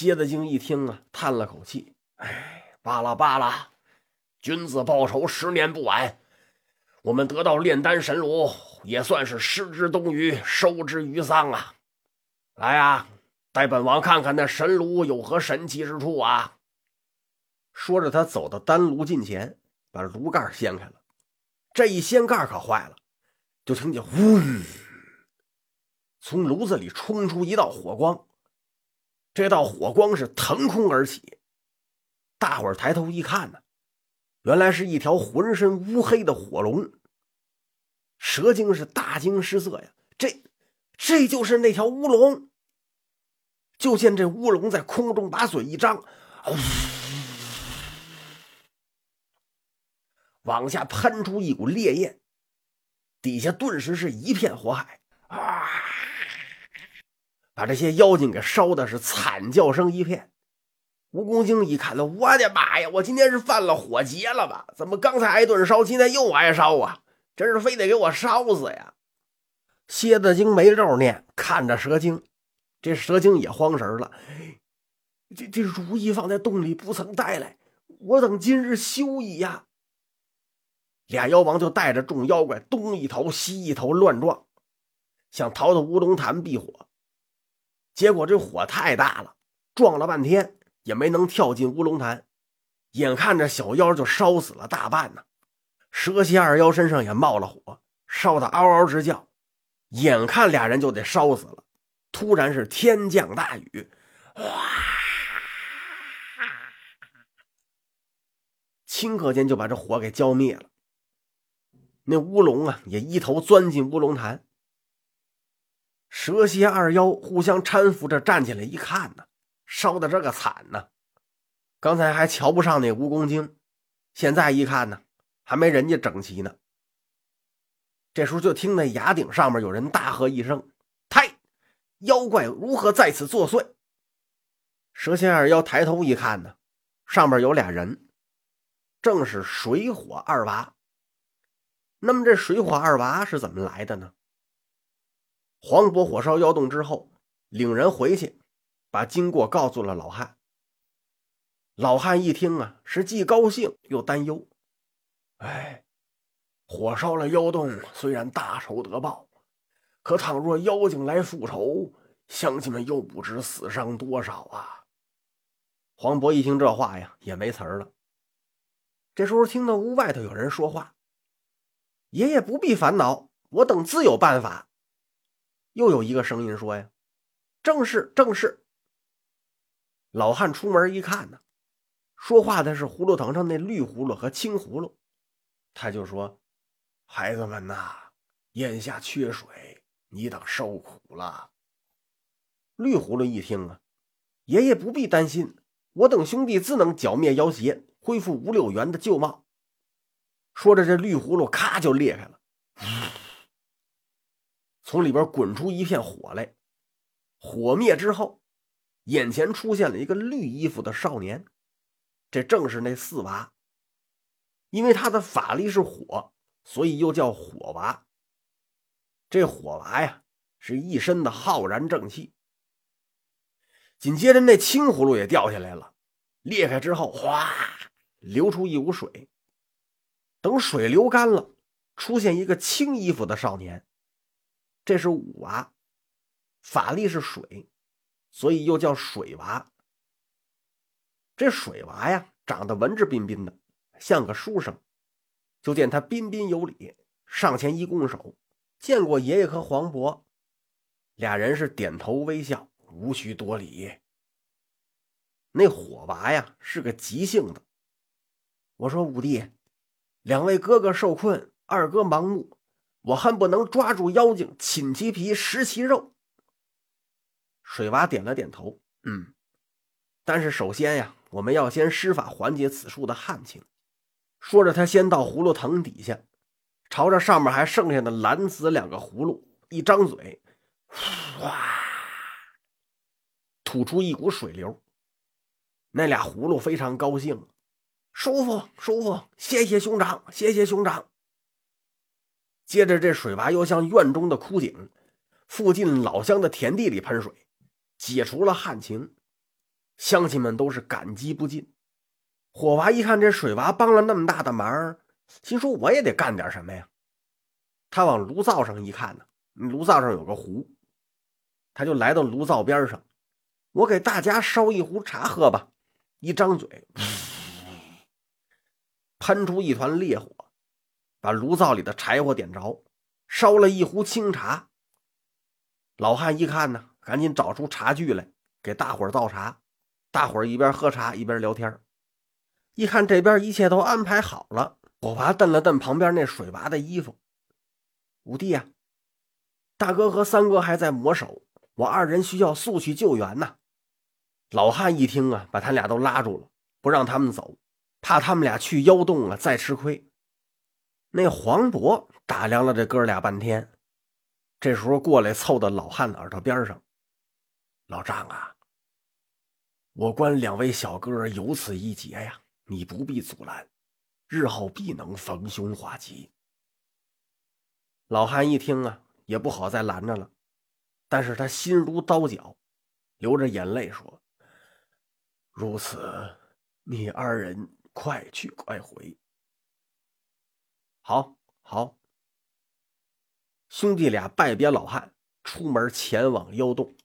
蝎子精一听啊，叹了口气：“哎，罢了罢了，君子报仇，十年不晚。我们得到炼丹神炉，也算是失之东隅，收之于桑啊！来啊，带本王看看那神炉有何神奇之处啊！”说着，他走到丹炉近前，把炉盖掀开了。这一掀盖可坏了，就听见“呜”，从炉子里冲出一道火光。这道火光是腾空而起，大伙儿抬头一看呢，原来是一条浑身乌黑的火龙。蛇精是大惊失色呀，这这就是那条乌龙。就见这乌龙在空中把嘴一张，往下喷出一股烈焰，底下顿时是一片火海啊！把这些妖精给烧的是惨叫声一片。蜈蚣精一看，我的妈呀！我今天是犯了火劫了吧？怎么刚才挨顿烧，今天又挨烧啊？真是非得给我烧死呀！蝎子精没肉念，看着蛇精，这蛇精也慌神了。这这如意放在洞里不曾带来，我等今日休矣呀！俩妖王就带着众妖怪东一头西一头乱撞，想逃到乌龙潭避火。结果这火太大了，撞了半天也没能跳进乌龙潭，眼看着小妖就烧死了大半呢。蛇蝎二妖身上也冒了火，烧得嗷嗷直叫，眼看俩人就得烧死了。突然是天降大雨，哇！顷刻间就把这火给浇灭了。那乌龙啊，也一头钻进乌龙潭。蛇蝎二妖互相搀扶着站起来，一看呢，烧的这个惨呢。刚才还瞧不上那蜈蚣精，现在一看呢，还没人家整齐呢。这时候就听那崖顶上面有人大喝一声：“呔！妖怪如何在此作祟？”蛇蝎二妖抬头一看呢，上面有俩人，正是水火二娃。那么这水火二娃是怎么来的呢？黄渤火烧妖洞之后，领人回去，把经过告诉了老汉。老汉一听啊，是既高兴又担忧。哎，火烧了妖洞，虽然大仇得报，可倘若妖精来复仇，乡亲们又不知死伤多少啊！黄渤一听这话呀，也没词儿了。这时候听到屋外头有人说话：“爷爷不必烦恼，我等自有办法。”又有一个声音说：“呀，正是正是。”老汉出门一看呢，说话的是葫芦藤上那绿葫芦和青葫芦，他就说：“孩子们呐，眼下缺水，你等受苦了。”绿葫芦一听啊，爷爷不必担心，我等兄弟自能剿灭妖邪，恢复五柳园的旧貌。说着，这绿葫芦咔就裂开了。从里边滚出一片火来，火灭之后，眼前出现了一个绿衣服的少年，这正是那四娃。因为他的法力是火，所以又叫火娃。这火娃呀，是一身的浩然正气。紧接着，那青葫芦也掉下来了，裂开之后，哗，流出一股水。等水流干了，出现一个青衣服的少年。这是五娃，法力是水，所以又叫水娃。这水娃呀，长得文质彬彬的，像个书生。就见他彬彬有礼，上前一拱手，见过爷爷和黄渤。俩人是点头微笑，无需多礼。那火娃呀，是个急性子。我说五弟，两位哥哥受困，二哥盲目。我恨不能抓住妖精，亲其皮，食其肉。水娃点了点头，嗯，但是首先呀，我们要先施法缓解此处的旱情。说着，他先到葫芦藤底下，朝着上面还剩下的蓝紫两个葫芦一张嘴，哗，吐出一股水流。那俩葫芦非常高兴，舒服，舒服，谢谢兄长，谢谢兄长。接着，这水娃又向院中的枯井、附近老乡的田地里喷水，解除了旱情。乡亲们都是感激不尽。火娃一看这水娃帮了那么大的忙，心说我也得干点什么呀。他往炉灶上一看呢，炉灶上有个壶，他就来到炉灶边上，我给大家烧一壶茶喝吧。一张嘴，喷出一团烈火，把炉灶里的柴火点着，烧了一壶清茶。老汉一看呢，赶紧找出茶具来给大伙儿倒茶。大伙儿一边喝茶一边聊天一看这边一切都安排好了，火娃瞪了瞪旁边那水娃的衣服。五弟呀，大哥和三哥还在磨手，我二人需要速去救援呐。老汉一听啊，把他俩都拉住了，不让他们走，怕他们俩去妖洞啊再吃亏。那黄渤打量了这哥俩半天。这时候过来，凑到老汉的耳朵边上：“老张啊，我观两位小哥有此一劫呀，你不必阻拦，日后必能逢凶化吉。”老汉一听啊，也不好再拦着了，但是他心如刀绞，流着眼泪说：“如此，你二人快去快回。”好，好。兄弟俩拜别老汉，出门前往妖洞。